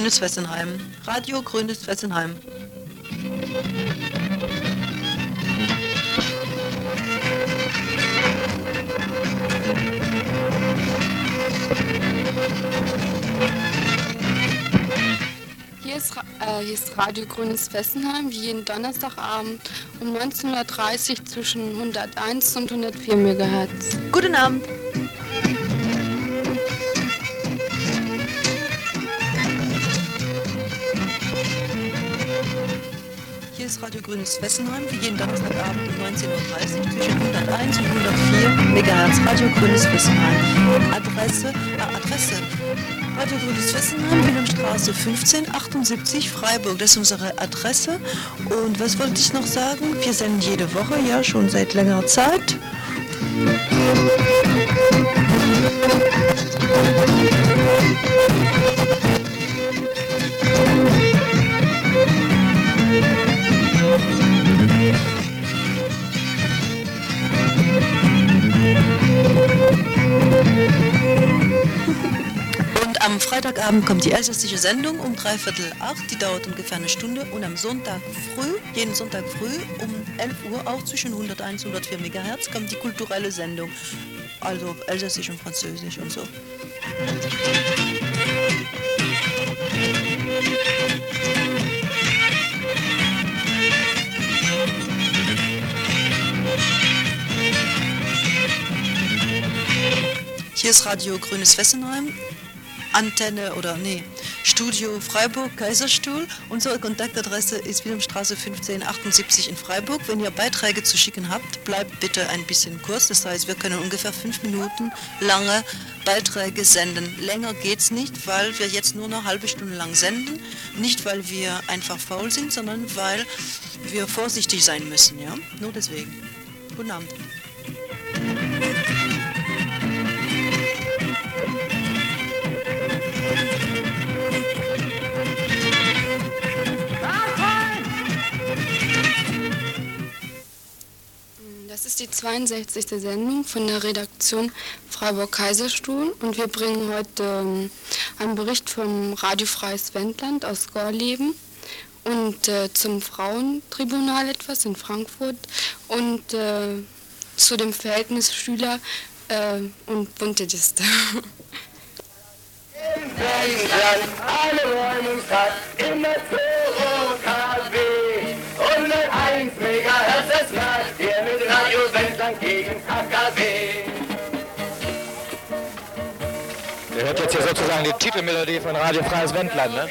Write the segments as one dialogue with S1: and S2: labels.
S1: Grünes Fessenheim. Radio Grünes Fessenheim.
S2: Hier ist, äh, hier ist Radio Grünes Fessenheim, wie jeden Donnerstagabend um 19.30 Uhr zwischen 101 und 104 MHz.
S1: Guten Abend. Hier ist Radio Grünes Fessenheim, wie jeden Donnerstagabend um 19.30 Uhr zwischen 101 und 104 MHz. Radio Grünes Fessenheim. Adresse, äh, Adresse. Radio Grünes Fessenheim, Wilhelmstraße 15, 78, Freiburg. Das ist unsere Adresse. Und was wollte ich noch sagen? Wir senden jede Woche, ja, schon seit längerer Zeit. Und am Freitagabend kommt die elsässische Sendung um dreiviertel acht. Die dauert ungefähr eine Stunde. Und am Sonntag früh, jeden Sonntag früh um 11 Uhr, auch zwischen 101 und 104 MHz, kommt die kulturelle Sendung. Also elsässisch und französisch und so. Hier ist Radio Grünes Fessenheim, Antenne oder nee, Studio Freiburg, Kaiserstuhl. Unsere Kontaktadresse ist Wilhelmstraße 1578 in Freiburg. Wenn ihr Beiträge zu schicken habt, bleibt bitte ein bisschen kurz. Das heißt, wir können ungefähr fünf Minuten lange Beiträge senden. Länger geht's nicht, weil wir jetzt nur eine halbe Stunde lang senden. Nicht, weil wir einfach faul sind, sondern weil wir vorsichtig sein müssen. Ja, nur deswegen. Guten Abend.
S2: Das ist die 62. Sendung von der Redaktion Freiburg-Kaiserstuhl und wir bringen heute ähm, einen Bericht vom Radio Freies Wendland aus Gorleben und äh, zum Frauentribunal etwas in Frankfurt und äh, zu dem Verhältnis Schüler äh, und bunte Diste.
S3: England, alle immer zu Wendland gegen AKW.
S4: Ihr hört jetzt hier sozusagen die Titelmelodie von Radio Freies Wendland, ne?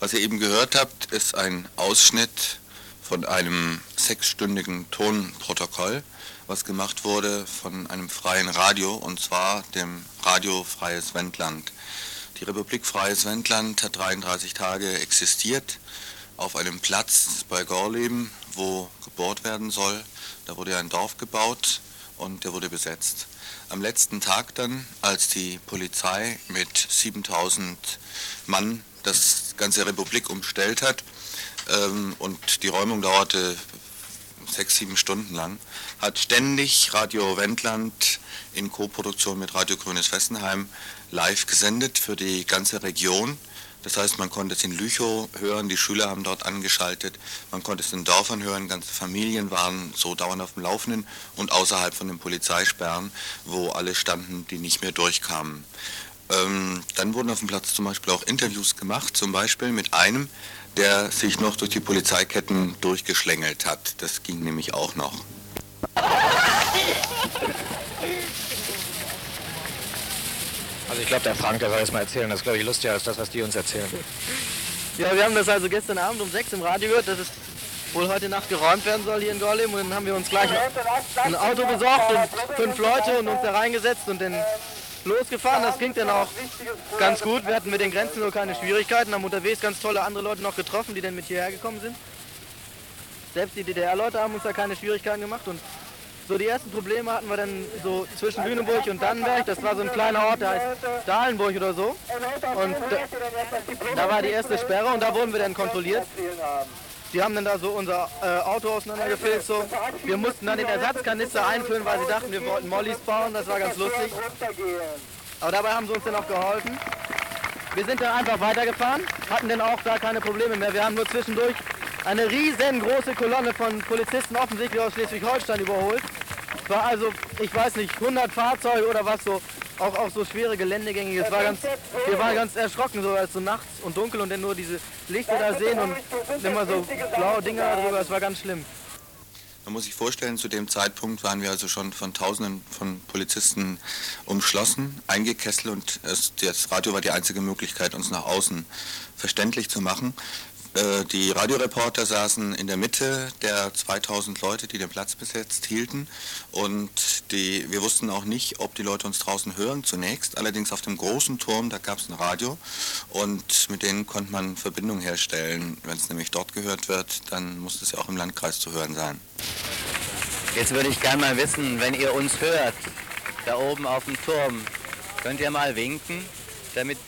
S5: Was ihr eben gehört habt, ist ein Ausschnitt von einem sechsstündigen Tonprotokoll, was gemacht wurde von einem freien Radio, und zwar dem Radio Freies Wendland. Die Republik Freies Wendland hat 33 Tage existiert auf einem Platz bei Gorleben, wo gebohrt werden soll. Da wurde ein Dorf gebaut und der wurde besetzt. Am letzten Tag dann, als die Polizei mit 7000 Mann das ganze Republik umstellt hat ähm, und die Räumung dauerte sechs, sieben Stunden lang, hat ständig Radio Wendland in Koproduktion mit Radio Grünes Fessenheim live gesendet für die ganze Region. Das heißt, man konnte es in Lüchow hören, die Schüler haben dort angeschaltet, man konnte es in Dörfern hören, ganze Familien waren so dauernd auf dem Laufenden und außerhalb von den Polizeisperren, wo alle standen, die nicht mehr durchkamen. Ähm, dann wurden auf dem Platz zum Beispiel auch Interviews gemacht, zum Beispiel mit einem, der sich noch durch die Polizeiketten durchgeschlängelt hat. Das ging nämlich auch noch.
S4: Also ich glaube, der Frank, der soll jetzt mal erzählen. Das ist, glaube ich, lustiger als das, was die uns erzählen.
S6: Ja, wir haben das also gestern Abend um 6 im Radio gehört, dass es wohl heute Nacht geräumt werden soll hier in Gorleben. Und dann haben wir uns gleich ein Auto besorgt und fünf Leute und uns da reingesetzt und dann losgefahren. Das ging dann auch ganz gut. Wir hatten mit den Grenzen nur keine Schwierigkeiten, haben unterwegs ganz tolle andere Leute noch getroffen, die dann mit hierher gekommen sind. Selbst die DDR-Leute haben uns da keine Schwierigkeiten gemacht und so die ersten Probleme hatten wir dann so zwischen Lüneburg und Dannenberg. Das war so ein kleiner Ort, der heißt Dahlenburg oder so. Und da, da war die erste Sperre und da wurden wir dann kontrolliert. Die haben dann da so unser äh, Auto auseinandergefilzt. So. Wir mussten dann den Ersatzkanister einfüllen, weil sie dachten, wir wollten Mollys bauen. Das war ganz lustig. Aber dabei haben sie uns dann auch geholfen. Wir sind dann einfach weitergefahren, hatten dann auch da keine Probleme mehr. Wir haben nur zwischendurch eine riesengroße Kolonne von Polizisten offensichtlich aus Schleswig-Holstein überholt. Es war also, ich weiß nicht, 100 Fahrzeuge oder was so, auch, auch so schwere Geländegänge. Es war ganz, wir waren ganz erschrocken, so als so nachts und dunkel und dann nur diese Lichter da sehen und immer so blaue Dinger darüber. Es war ganz schlimm.
S5: Man muss sich vorstellen, zu dem Zeitpunkt waren wir also schon von Tausenden von Polizisten umschlossen, eingekesselt und es, das Radio war die einzige Möglichkeit, uns nach außen verständlich zu machen. Äh, die Radioreporter saßen in der Mitte der 2000 Leute, die den Platz besetzt hielten. Und die, wir wussten auch nicht, ob die Leute uns draußen hören zunächst. Allerdings auf dem großen Turm, da gab es ein Radio und mit denen konnte man Verbindung herstellen. Wenn es nämlich dort gehört wird, dann muss es ja auch im Landkreis zu hören sein.
S7: Jetzt würde ich gerne mal wissen, wenn ihr uns hört, da oben auf dem Turm, könnt ihr mal winken, damit...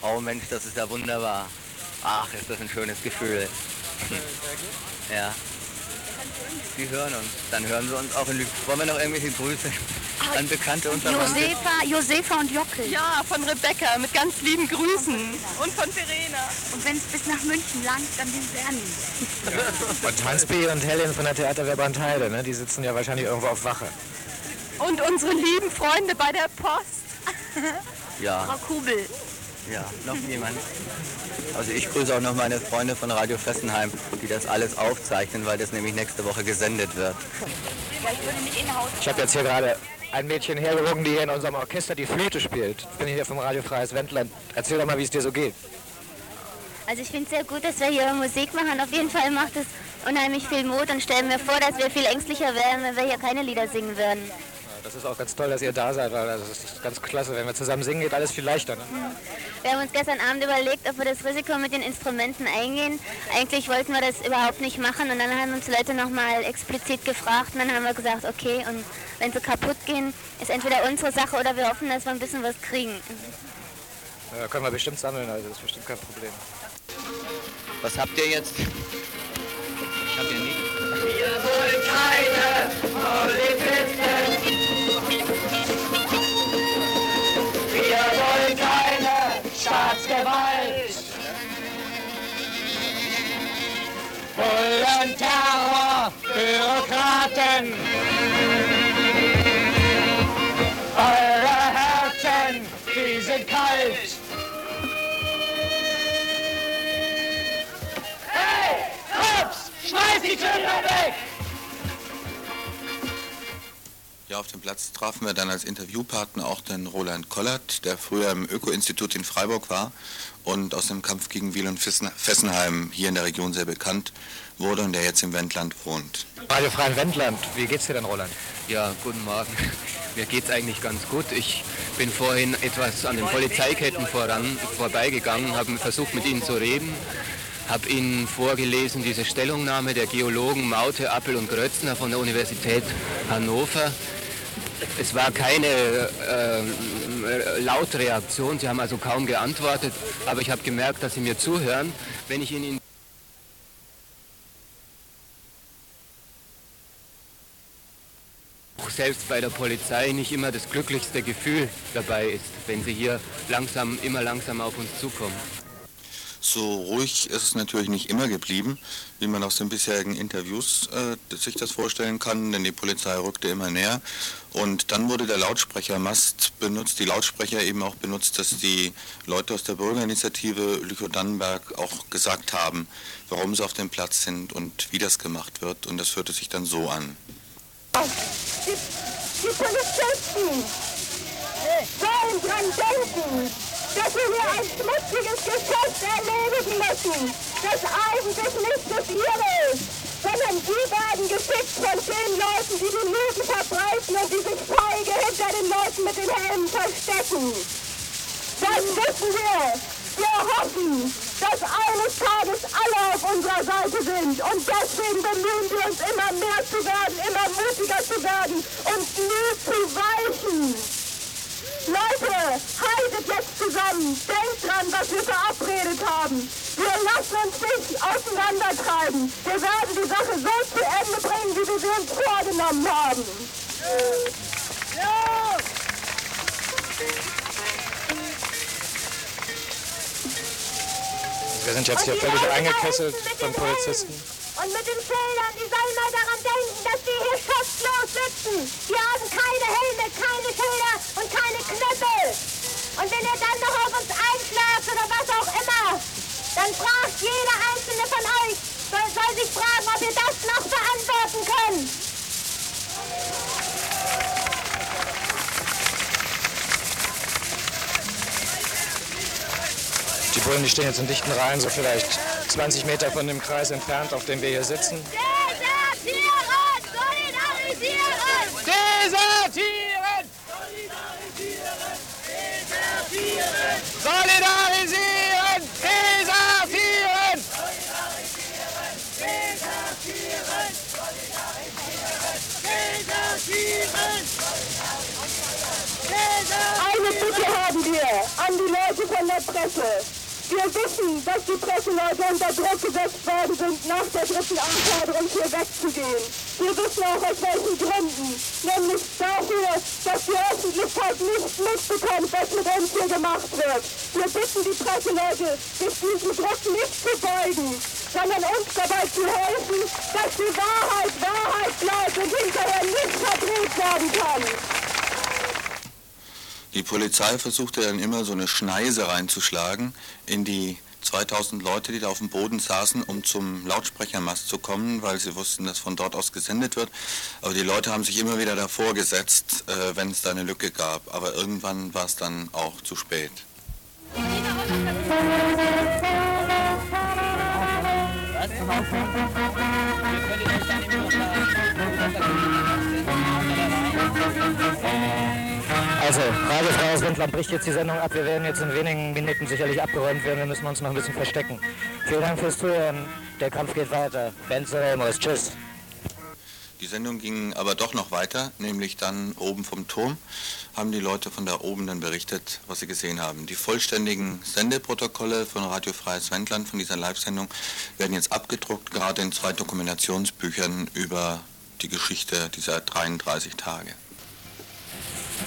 S7: Oh Mensch, das ist ja wunderbar. Ach, ist das ein schönes Gefühl. Ja. Die hören uns. Dann hören wir uns auch in Lübeck. Wollen wir noch irgendwelche Grüße an Bekannte und?
S8: Josefa, Josefa und Jockel.
S9: Ja, von Rebecca mit ganz lieben Grüßen. Und von Verena.
S8: Und wenn es bis nach München langt, dann den Bernie.
S4: Und Hans B. und Helen von der Theaterwerbandheide, ne? die sitzen ja wahrscheinlich irgendwo auf Wache.
S9: Und unsere lieben Freunde bei der Post.
S7: Ja,
S8: Frau Kubel.
S7: Ja, noch jemand. Also ich grüße auch noch meine Freunde von Radio Fessenheim, die das alles aufzeichnen, weil das nämlich nächste Woche gesendet wird.
S8: Ich
S4: habe jetzt hier gerade ein Mädchen hergewogen, die hier in unserem Orchester die Flöte spielt. Ich bin hier vom Radio Freies Wendland. Erzähl doch mal, wie es dir so geht.
S8: Also ich finde es sehr gut, dass wir hier Musik machen. Auf jeden Fall macht es unheimlich viel Mut und stellen mir vor, dass wir viel ängstlicher wären, wenn wir hier keine Lieder singen würden.
S4: Das ist auch ganz toll, dass ihr da seid, weil das ist ganz klasse. Wenn wir zusammen singen, geht alles viel leichter. Ne?
S8: Wir haben uns gestern Abend überlegt, ob wir das Risiko mit den Instrumenten eingehen. Eigentlich wollten wir das überhaupt nicht machen und dann haben uns Leute nochmal explizit gefragt und dann haben wir gesagt, okay, und wenn sie kaputt gehen, ist entweder unsere Sache oder wir hoffen, dass wir ein bisschen was kriegen.
S4: Ja, können wir bestimmt sammeln, also das ist bestimmt kein Problem.
S7: Was habt ihr jetzt? Habt ihr nicht?
S3: Wir wollen keine Polizisten. Staatsgewalt. Bullen, Terror, Bürokraten.
S5: Ja, auf dem Platz trafen wir dann als Interviewpartner auch den Roland Kollert, der früher im Öko-Institut in Freiburg war und aus dem Kampf gegen Wiel und Fessen- Fessenheim hier in der Region sehr bekannt wurde und der jetzt im Wendland wohnt.
S4: Radio Freien Wendland, wie geht's dir denn, Roland?
S7: Ja, guten Morgen. Mir geht's eigentlich ganz gut. Ich bin vorhin etwas an den Polizeiketten voran, vorbeigegangen, habe versucht mit ihnen zu reden, habe ihnen vorgelesen diese Stellungnahme der Geologen Maute, Appel und Grötzner von der Universität Hannover. Es war keine äh, laute Reaktion, sie haben also kaum geantwortet, aber ich habe gemerkt, dass sie mir zuhören. Wenn ich ihnen selbst bei der Polizei nicht immer das glücklichste Gefühl dabei ist, wenn sie hier langsam, immer langsam auf uns zukommen.
S5: So ruhig ist es natürlich nicht immer geblieben, wie man aus den bisherigen Interviews äh, sich das vorstellen kann, denn die Polizei rückte immer näher. Und dann wurde der Lautsprechermast benutzt, die Lautsprecher eben auch benutzt, dass die Leute aus der Bürgerinitiative Lüchow-Dannenberg auch gesagt haben, warum sie auf dem Platz sind und wie das gemacht wird. Und das hörte sich dann so an.
S10: Die, die Polizisten sollen dran denken, dass wir hier ein schmutziges Geschäft erledigen müssen, das eigentlich nicht das ihre ist, sondern die werden geschickt von den Leuten, die die Lügen verbreiten und die sich feige hinter den Leuten mit den Helmen verstecken. Das wissen wir. Wir hoffen, dass eines Tages alle auf unserer Seite sind. Und deswegen bemühen wir uns immer mehr zu werden, immer mutiger zu werden und nie zu weichen. Leute, haltet jetzt zusammen. Denkt dran, was wir verabredet haben. Wir lassen uns nicht auseinander auseinandertreiben. Wir werden die Sache so zu Ende bringen, wie wir sie uns vorgenommen haben. Ja!
S4: Wir sind jetzt hier völlig eingekesselt von Polizisten.
S10: Und mit den Schildern, die sollen mal daran denken, dass die hier schutzlos sitzen. Die haben keine Helme, keine Schilder und keine Knüppel. Und wenn ihr dann noch auf uns einschlagt oder was auch immer, dann fragt jeder einzelne von euch, soll, soll sich fragen, ob ihr das noch beantworten könnt.
S4: Die Bullen, die stehen jetzt in dichten Reihen, so vielleicht 20 Meter von dem Kreis entfernt, auf dem wir hier sitzen.
S10: Desertieren! Eine Bitte haben wir an die Leute von der Presse. Wir wissen, dass die Presseleute unter Druck gesetzt worden sind, nach der dritten Anforderung hier wegzugehen. Wir wissen auch aus welchen Gründen. Nämlich dafür, dass die Öffentlichkeit nicht mitbekommt, was mit uns hier gemacht wird. Wir bitten die Presseleute, sich diesem Druck nicht zu beugen, sondern uns dabei zu helfen, dass die Wahrheit Wahrheit bleibt und hinterher nicht verdreht werden kann.
S11: Die Polizei versuchte dann immer so eine Schneise reinzuschlagen in die 2000 Leute, die da auf dem Boden saßen, um zum Lautsprechermast zu kommen, weil sie wussten, dass von dort aus gesendet wird. Aber die Leute haben sich immer wieder davor gesetzt, äh, wenn es da eine Lücke gab. Aber irgendwann war es dann auch zu spät.
S4: Also, Radio Freies Wendland bricht jetzt die Sendung ab. Wir werden jetzt in wenigen Minuten sicherlich abgeräumt werden. Wir müssen uns noch ein bisschen verstecken. Vielen Dank fürs Zuhören. Der Kampf geht weiter. Benzo Ramos, tschüss.
S11: Die Sendung ging aber doch noch weiter, nämlich dann oben vom Turm haben die Leute von da oben dann berichtet, was sie gesehen haben. Die vollständigen Sendeprotokolle von Radio Freies Wendland von dieser Live-Sendung werden jetzt abgedruckt, gerade in zwei Dokumentationsbüchern über die Geschichte dieser 33 Tage.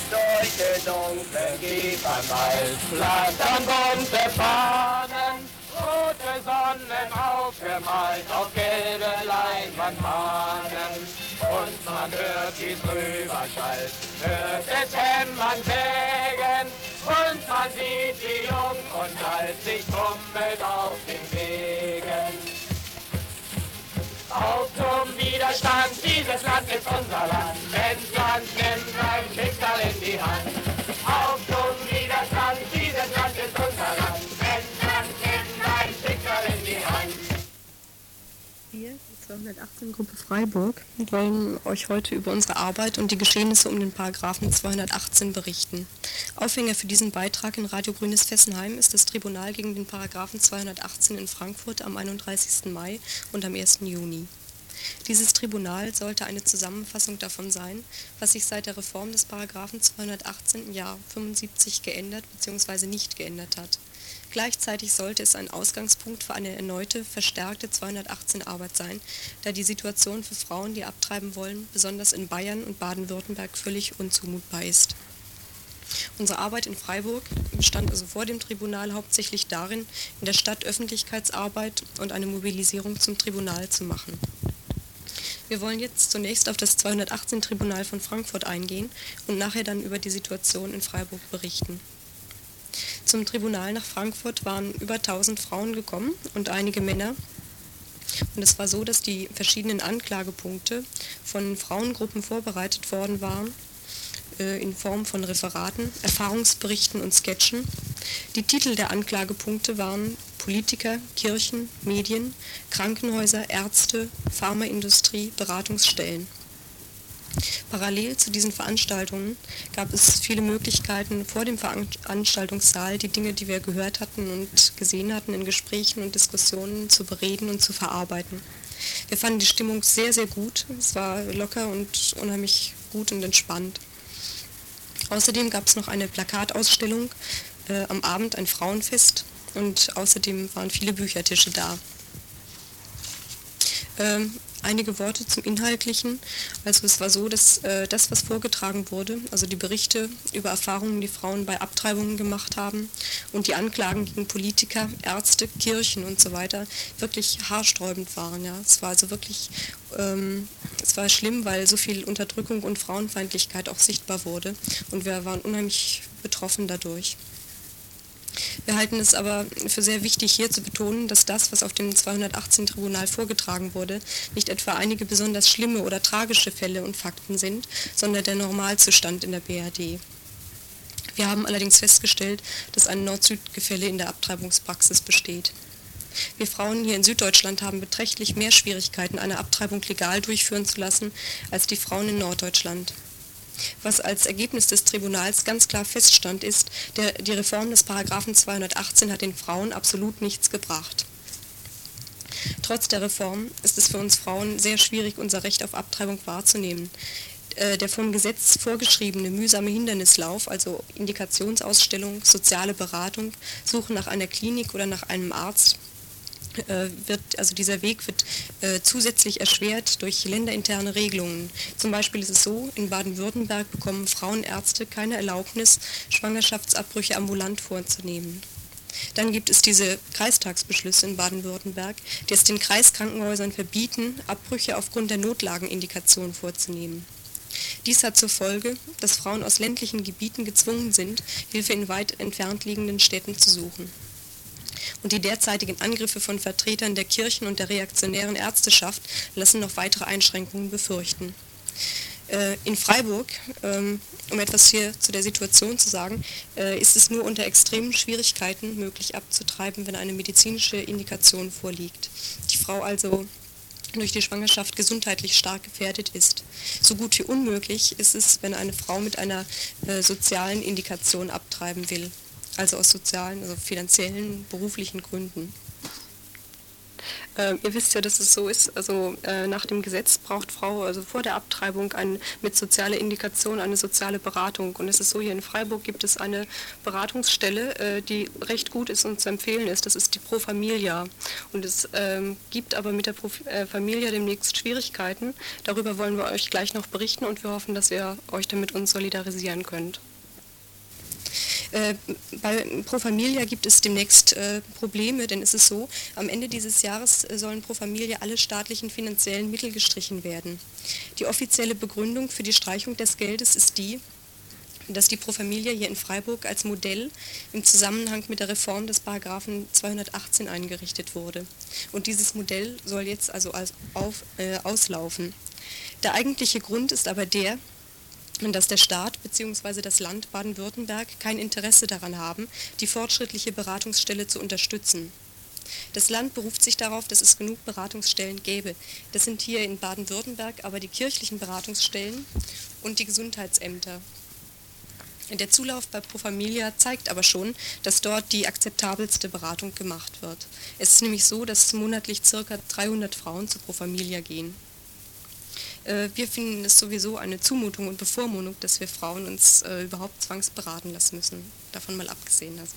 S3: Durch den dunklen Kiefernwald flattern bunte Fahnen, rote Sonnen aufgemalt auf gelbe Leinwandfahnen. Und man hört, wie's rüberschallt, hört es hämmern sägen, und man sieht, wie jung und alt sich tummelt auf den Wegen. Auf zum Widerstand, dieses Land ist unser Land. Wenn's Land nimmt sein Schicksal in die Hand. Auf zum Widerstand, dieses Land ist unser Land. Wenn's Land nimmt sein Schicksal in die Hand.
S12: Die 218 Gruppe Freiburg, wollen euch heute über unsere Arbeit und die Geschehnisse um den Paragraphen 218 berichten. Aufhänger für diesen Beitrag in Radio Grünes Fessenheim ist das Tribunal gegen den Paragraphen 218 in Frankfurt am 31. Mai und am 1. Juni. Dieses Tribunal sollte eine Zusammenfassung davon sein, was sich seit der Reform des Paragraphen 218 im Jahr 75 geändert bzw. nicht geändert hat. Gleichzeitig sollte es ein Ausgangspunkt für eine erneute, verstärkte 218-Arbeit sein, da die Situation für Frauen, die abtreiben wollen, besonders in Bayern und Baden-Württemberg völlig unzumutbar ist. Unsere Arbeit in Freiburg bestand also vor dem Tribunal hauptsächlich darin, in der Stadt Öffentlichkeitsarbeit und eine Mobilisierung zum Tribunal zu machen. Wir wollen jetzt zunächst auf das 218-Tribunal von Frankfurt eingehen und nachher dann über die Situation in Freiburg berichten. Zum Tribunal nach Frankfurt waren über 1000 Frauen gekommen und einige Männer. Und es war so, dass die verschiedenen Anklagepunkte von Frauengruppen vorbereitet worden waren, äh, in Form von Referaten, Erfahrungsberichten und Sketchen. Die Titel der Anklagepunkte waren Politiker, Kirchen, Medien, Krankenhäuser, Ärzte, Pharmaindustrie, Beratungsstellen. Parallel zu diesen Veranstaltungen gab es viele Möglichkeiten, vor dem Veranstaltungssaal die Dinge, die wir gehört hatten und gesehen hatten, in Gesprächen und Diskussionen zu bereden und zu verarbeiten. Wir fanden die Stimmung sehr, sehr gut. Es war locker und unheimlich gut und entspannt. Außerdem gab es noch eine Plakatausstellung, äh, am Abend ein Frauenfest und außerdem waren viele Büchertische da. Ähm, einige Worte zum Inhaltlichen. Also es war so, dass äh, das, was vorgetragen wurde, also die Berichte über Erfahrungen, die Frauen bei Abtreibungen gemacht haben und die Anklagen gegen Politiker, Ärzte, Kirchen und so weiter, wirklich haarsträubend waren. Ja. Es war also wirklich, ähm, es war schlimm, weil so viel Unterdrückung und Frauenfeindlichkeit auch sichtbar wurde und wir waren unheimlich betroffen dadurch. Wir halten es aber für sehr wichtig, hier zu betonen, dass das, was auf dem 218-Tribunal vorgetragen wurde, nicht etwa einige besonders schlimme oder tragische Fälle und Fakten sind, sondern der Normalzustand in der BRD. Wir haben allerdings festgestellt, dass ein Nord-Süd-Gefälle in der Abtreibungspraxis besteht. Wir Frauen hier in Süddeutschland haben beträchtlich mehr Schwierigkeiten, eine Abtreibung legal durchführen zu lassen, als die Frauen in Norddeutschland. Was als Ergebnis des Tribunals ganz klar feststand, ist, der, die Reform des Paragraphen 218 hat den Frauen absolut nichts gebracht. Trotz der Reform ist es für uns Frauen sehr schwierig, unser Recht auf Abtreibung wahrzunehmen. Äh, der vom Gesetz vorgeschriebene mühsame Hindernislauf, also Indikationsausstellung, soziale Beratung, Suche nach einer Klinik oder nach einem Arzt, wird, also dieser Weg wird äh, zusätzlich erschwert durch länderinterne Regelungen. Zum Beispiel ist es so, in Baden-Württemberg bekommen Frauenärzte keine Erlaubnis, Schwangerschaftsabbrüche ambulant vorzunehmen. Dann gibt es diese Kreistagsbeschlüsse in Baden-Württemberg, die es den Kreiskrankenhäusern verbieten, Abbrüche aufgrund der Notlagenindikation vorzunehmen. Dies hat zur Folge, dass Frauen aus ländlichen Gebieten gezwungen sind, Hilfe in weit entfernt liegenden Städten zu suchen und die derzeitigen Angriffe von Vertretern der Kirchen und der reaktionären Ärzteschaft lassen noch weitere Einschränkungen befürchten. Äh, in Freiburg, ähm, um etwas hier zu der Situation zu sagen, äh, ist es nur unter extremen Schwierigkeiten möglich abzutreiben, wenn eine medizinische Indikation vorliegt. Die Frau also durch die Schwangerschaft gesundheitlich stark gefährdet ist. So gut wie unmöglich ist es, wenn eine Frau mit einer äh, sozialen Indikation abtreiben will also aus sozialen, also finanziellen, beruflichen Gründen. Ähm, ihr wisst ja, dass es so ist, also äh, nach dem Gesetz braucht Frau also vor der Abtreibung ein, mit sozialer Indikation eine soziale Beratung. Und es ist so, hier in Freiburg gibt es eine Beratungsstelle, äh, die recht gut ist und zu empfehlen ist. Das ist die Pro Familia. Und es ähm, gibt aber mit der Pro äh, Familia demnächst Schwierigkeiten. Darüber wollen wir euch gleich noch berichten und wir hoffen, dass ihr euch damit uns solidarisieren könnt. Äh, bei Pro Familia gibt es demnächst äh, Probleme, denn es ist so, am Ende dieses Jahres äh, sollen Pro Familia alle staatlichen finanziellen Mittel gestrichen werden. Die offizielle Begründung für die Streichung des Geldes ist die, dass die Pro Familia hier in Freiburg als Modell im Zusammenhang mit der Reform des Paragraphen 218 eingerichtet wurde. Und dieses Modell soll jetzt also auf, äh, auslaufen. Der eigentliche Grund ist aber der, dass der Staat bzw. das Land Baden-Württemberg kein Interesse daran haben, die fortschrittliche Beratungsstelle zu unterstützen. Das Land beruft sich darauf, dass es genug Beratungsstellen gäbe. Das sind hier in Baden-Württemberg aber die kirchlichen Beratungsstellen und die Gesundheitsämter. Der Zulauf bei Pro Familia zeigt aber schon, dass dort die akzeptabelste Beratung gemacht wird. Es ist nämlich so, dass monatlich ca. 300 Frauen zu Pro Familia gehen. Äh, wir finden es sowieso eine Zumutung und Bevormundung, dass wir Frauen uns äh, überhaupt zwangsberaten lassen müssen, davon mal abgesehen. Also.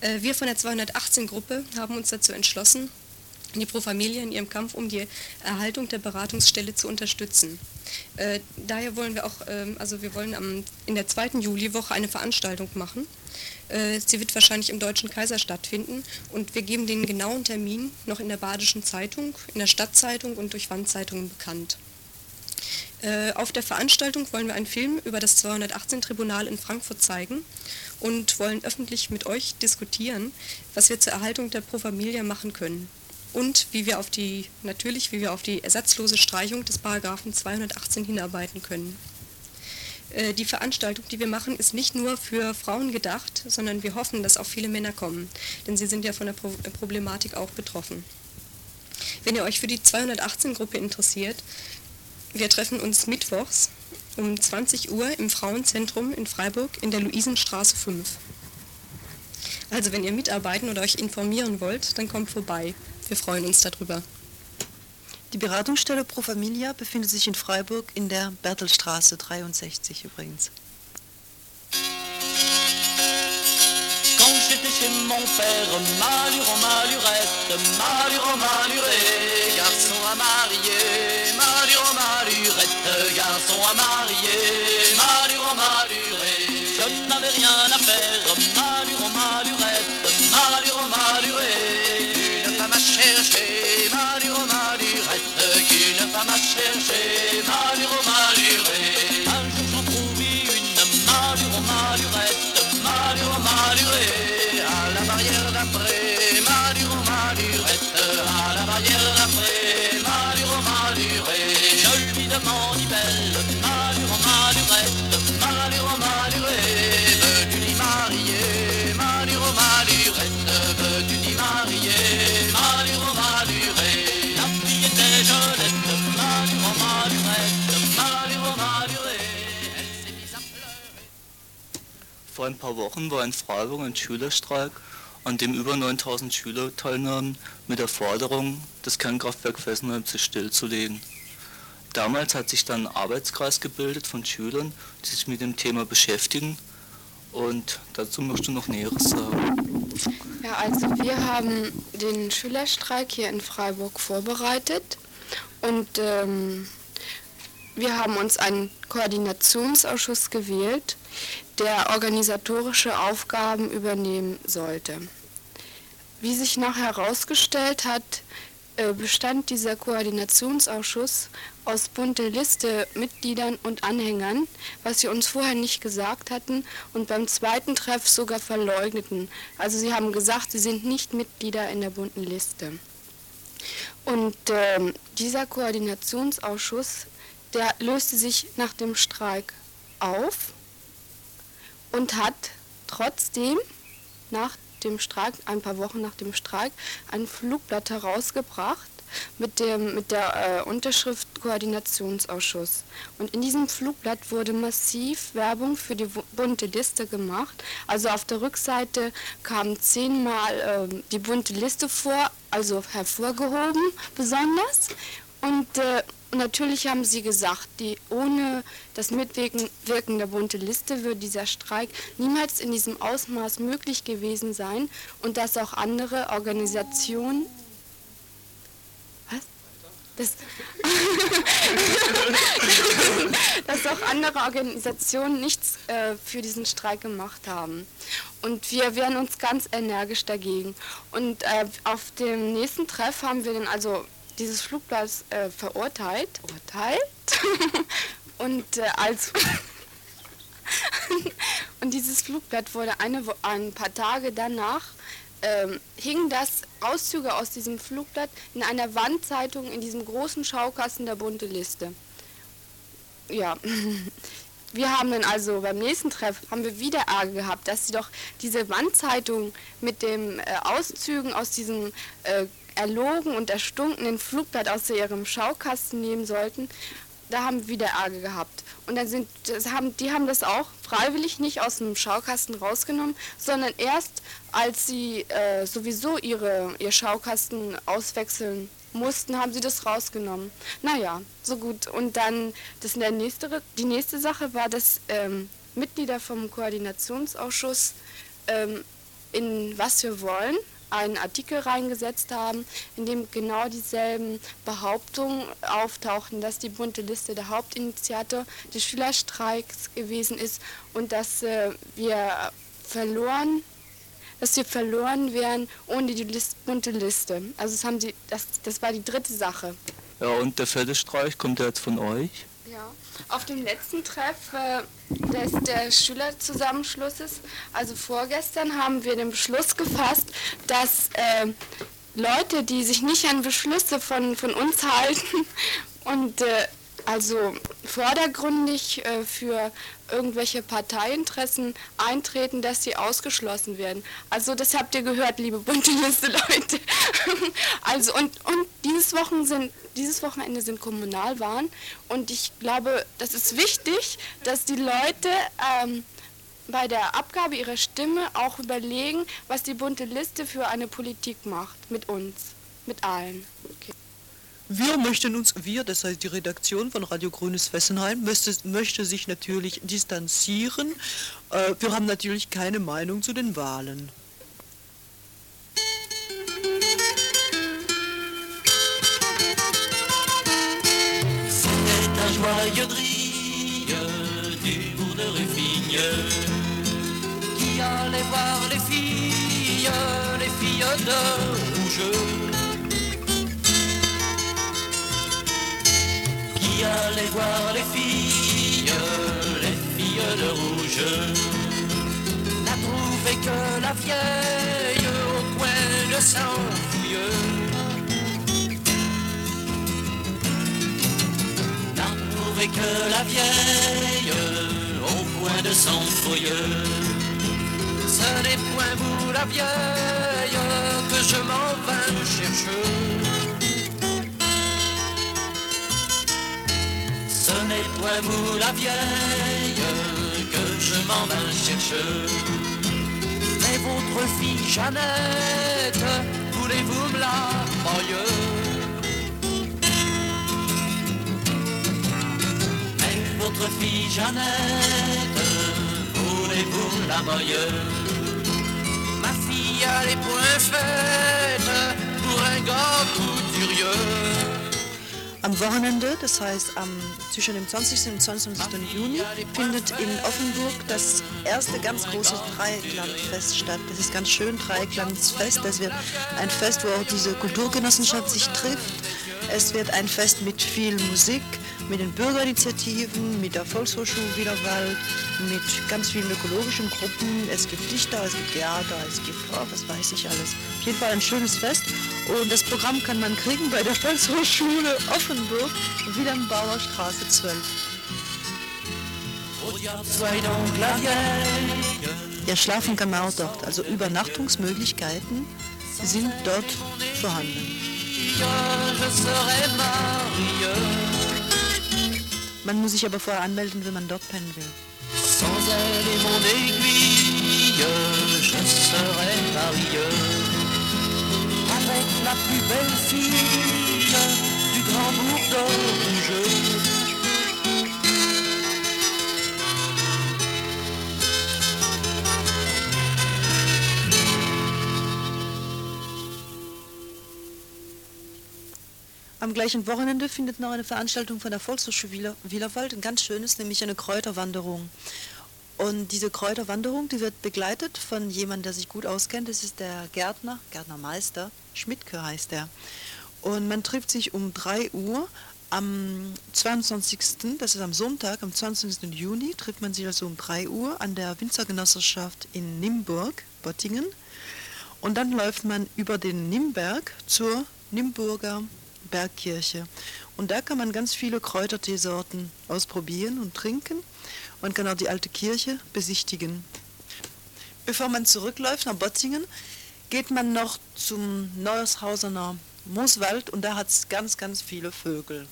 S12: Äh, wir von der 218-Gruppe haben uns dazu entschlossen, die Pro Familie in ihrem Kampf um die Erhaltung der Beratungsstelle zu unterstützen. Äh, daher wollen wir auch, ähm, also wir wollen am, in der zweiten Juliwoche eine Veranstaltung machen. Äh, sie wird wahrscheinlich im Deutschen Kaiser stattfinden und wir geben den genauen Termin noch in der Badischen Zeitung, in der Stadtzeitung und durch Wandzeitungen bekannt. Äh, auf der Veranstaltung wollen wir einen Film über das 218-Tribunal in Frankfurt zeigen und wollen öffentlich mit euch diskutieren, was wir zur Erhaltung der Pro Familia machen können und wie wir auf die, natürlich, wie wir auf die ersatzlose Streichung des Paragraphen 218 hinarbeiten können. Äh, die Veranstaltung, die wir machen, ist nicht nur für Frauen gedacht, sondern wir hoffen, dass auch viele Männer kommen, denn sie sind ja von der Problematik auch betroffen. Wenn ihr euch für die 218-Gruppe interessiert, wir treffen uns mittwochs um 20 Uhr im Frauenzentrum in Freiburg in der Luisenstraße 5. Also wenn ihr mitarbeiten oder euch informieren wollt, dann kommt vorbei. Wir freuen uns darüber.
S1: Die Beratungsstelle Pro Familia befindet sich in Freiburg in der Bertelstraße 63 übrigens.
S13: chez mon père, malure en malurette, malure en maluré, garçon à furette, garçon à marier. Ein paar Wochen war in Freiburg ein Schülerstreik, an dem über 9000 Schüler teilnahmen, mit der Forderung, das Kernkraftwerk Fessenheim stillzulegen. Damals hat sich dann ein Arbeitskreis gebildet von Schülern, die sich mit dem Thema beschäftigen. Und dazu möchtest du noch Näheres sagen.
S2: Ja, also wir haben den Schülerstreik hier in Freiburg vorbereitet und ähm, wir haben uns einen Koordinationsausschuss gewählt, der organisatorische Aufgaben übernehmen sollte. Wie sich nachher herausgestellt hat, äh, bestand dieser Koordinationsausschuss aus bunte Liste Mitgliedern und Anhängern, was sie uns vorher nicht gesagt hatten und beim zweiten Treff sogar verleugneten. Also sie haben gesagt, sie sind nicht Mitglieder in der bunten Liste. Und äh, dieser Koordinationsausschuss, der löste sich nach dem Streik auf und hat trotzdem nach dem Streik, ein paar Wochen nach dem Streik, ein Flugblatt herausgebracht mit, dem, mit der äh, Unterschrift Koordinationsausschuss. Und in diesem Flugblatt wurde massiv Werbung für die bunte Liste gemacht. Also auf der Rückseite kam zehnmal äh, die bunte Liste vor, also hervorgehoben besonders. Und äh, natürlich haben sie gesagt, die, ohne das Mitwirken der bunte Liste würde dieser Streik niemals in diesem Ausmaß möglich gewesen sein und dass auch andere Organisationen was? Das, dass auch andere Organisationen nichts äh, für diesen Streik gemacht haben. Und wir wehren uns ganz energisch dagegen. Und äh, auf dem nächsten Treff haben wir dann also dieses Flugblatt äh, verurteilt, urteilt und äh, als und dieses Flugblatt wurde eine, ein paar Tage danach ähm, hingen das Auszüge aus diesem Flugblatt in einer Wandzeitung in diesem großen Schaukasten der bunte Liste. Ja, wir haben dann also beim nächsten Treff haben wir wieder Ärger gehabt, dass sie doch diese Wandzeitung mit den äh, Auszügen aus diesem äh, erlogen und erstunkenen Flugblatt aus ihrem Schaukasten nehmen sollten, da haben wir wieder Ärger gehabt. Und dann sind, haben, die haben das auch freiwillig nicht aus dem Schaukasten rausgenommen, sondern erst als sie äh, sowieso ihre, ihr Schaukasten auswechseln mussten, haben sie das rausgenommen. Naja, so gut. Und dann das der nächste, die nächste Sache war, dass ähm, Mitglieder vom Koordinationsausschuss ähm, in was wir wollen einen Artikel reingesetzt haben, in dem genau dieselben Behauptungen auftauchten, dass die bunte Liste der Hauptinitiator des Schülerstreiks gewesen ist und dass äh, wir verloren dass wir verloren wären ohne die List, bunte Liste. Also das, haben sie, das, das war die dritte Sache.
S13: Ja, und der Feldestreich kommt ja jetzt von euch?
S2: Ja, auf dem letzten Treff äh, des der Schülerzusammenschlusses, also vorgestern, haben wir den Beschluss gefasst, dass äh, Leute, die sich nicht an Beschlüsse von, von uns halten und äh, also vordergründig äh, für irgendwelche Parteiinteressen eintreten, dass sie ausgeschlossen werden. Also das habt ihr gehört, liebe bunte Liste Leute. also und, und dieses, Wochen sind, dieses Wochenende sind Kommunalwahlen und ich glaube, das ist wichtig, dass die Leute ähm, bei der Abgabe ihrer Stimme auch überlegen, was die bunte Liste für eine Politik macht mit uns, mit allen. Okay.
S1: Wir möchten uns, wir, das heißt die Redaktion von Radio Grünes Fessenheim, möchte, möchte sich natürlich distanzieren. Äh, wir haben natürlich keine Meinung zu den Wahlen.
S14: Les filles de rouge. Voir les filles, les filles de rouge. N'a trouvé que la vieille au coin de sang fouilleux. N'a trouvé que la vieille au coin de sang fouilleux. Ce n'est point vous la vieille que je m'en vais chercher. N'est point vous la vieille que je m'en vais chercher. Mais votre fille Jeannette, voulez-vous me la marier Mais votre fille Jeannette, voulez-vous la marier Ma fille a les poings faits pour un gars couturier.
S1: Am Wochenende, das heißt am, zwischen dem 20. und 22. Juni, findet in Offenburg das erste ganz große Dreiklangfest statt. Das ist ganz schön, Dreiklangsfest. Das wird ein Fest, wo auch diese Kulturgenossenschaft sich trifft. Es wird ein Fest mit viel Musik, mit den Bürgerinitiativen, mit der Volkshochschule Wiederwald, mit ganz vielen ökologischen Gruppen. Es gibt Dichter, es gibt Theater, es gibt, oh, was weiß ich alles. Auf jeden Fall ein schönes Fest. Und das Programm kann man kriegen bei der Volkshochschule Offenburg, Wilhelm Bauer Straße 12. Ja, schlafen kann man auch dort. Also Übernachtungsmöglichkeiten sind dort vorhanden. Man muss sich aber vorher anmelden, wenn man dort pennen will.
S14: Sans elle et mon aiguille, je serai marié avec la plus belle fille du grand bourg
S1: Am gleichen Wochenende findet noch eine Veranstaltung von der Volkshochschule Wieler- Wielerwald, ein ganz schönes, nämlich eine Kräuterwanderung. Und diese Kräuterwanderung, die wird begleitet von jemandem, der sich gut auskennt. Das ist der Gärtner, Gärtnermeister, Schmidtke heißt er. Und man trifft sich um 3 Uhr am 22., das ist am Sonntag, am 20. Juni, trifft man sich also um 3 Uhr an der Winzergenossenschaft in Nimburg, Bottingen. Und dann läuft man über den Nimberg zur Nimburger Bergkirche. Und da kann man ganz viele Kräuterteesorten ausprobieren und trinken. Man kann auch die alte Kirche besichtigen. Bevor man zurückläuft nach Bottingen, geht man noch zum Neuershausener Mooswald und da hat es ganz, ganz viele Vögel.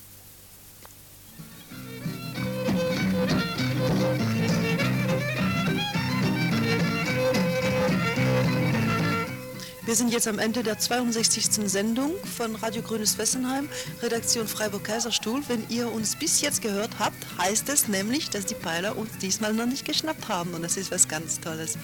S1: Wir sind jetzt am Ende der 62. Sendung von Radio Grünes Wessenheim, Redaktion Freiburg-Kaiserstuhl. Wenn ihr uns bis jetzt gehört habt, heißt es nämlich, dass die Peiler uns diesmal noch nicht geschnappt haben und das ist was ganz Tolles.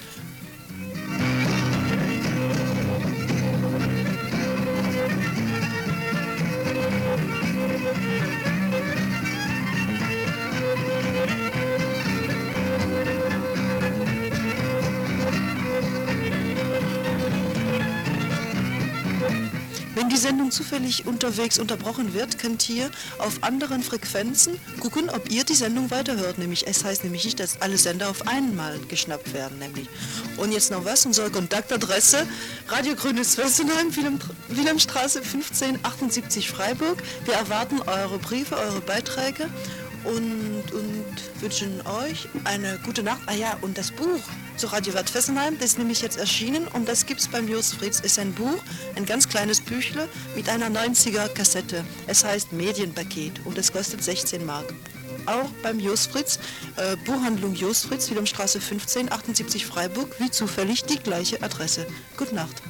S1: Zufällig unterwegs unterbrochen wird, könnt ihr auf anderen Frequenzen gucken, ob ihr die Sendung weiterhört. Nämlich, es heißt nämlich nicht, dass alle Sender auf einmal geschnappt werden. Nämlich. Und jetzt noch was, unsere Kontaktadresse, Radio Grünes Wessenheim, Wilhelm, Wilhelmstraße 1578 Freiburg. Wir erwarten eure Briefe, eure Beiträge und, und wünschen euch eine gute Nacht. Ah ja, und das Buch zu Radio Wert Fessenheim, das ist nämlich jetzt erschienen und das gibt es beim Jos Fritz. ist ein Buch, ein ganz kleines Büchle mit einer 90er Kassette. Es heißt Medienpaket und es kostet 16 Mark. Auch beim Jos Fritz, äh, Buchhandlung Jos Fritz, Wilhelmstraße 15, 78 Freiburg, wie zufällig die gleiche Adresse. Gute Nacht.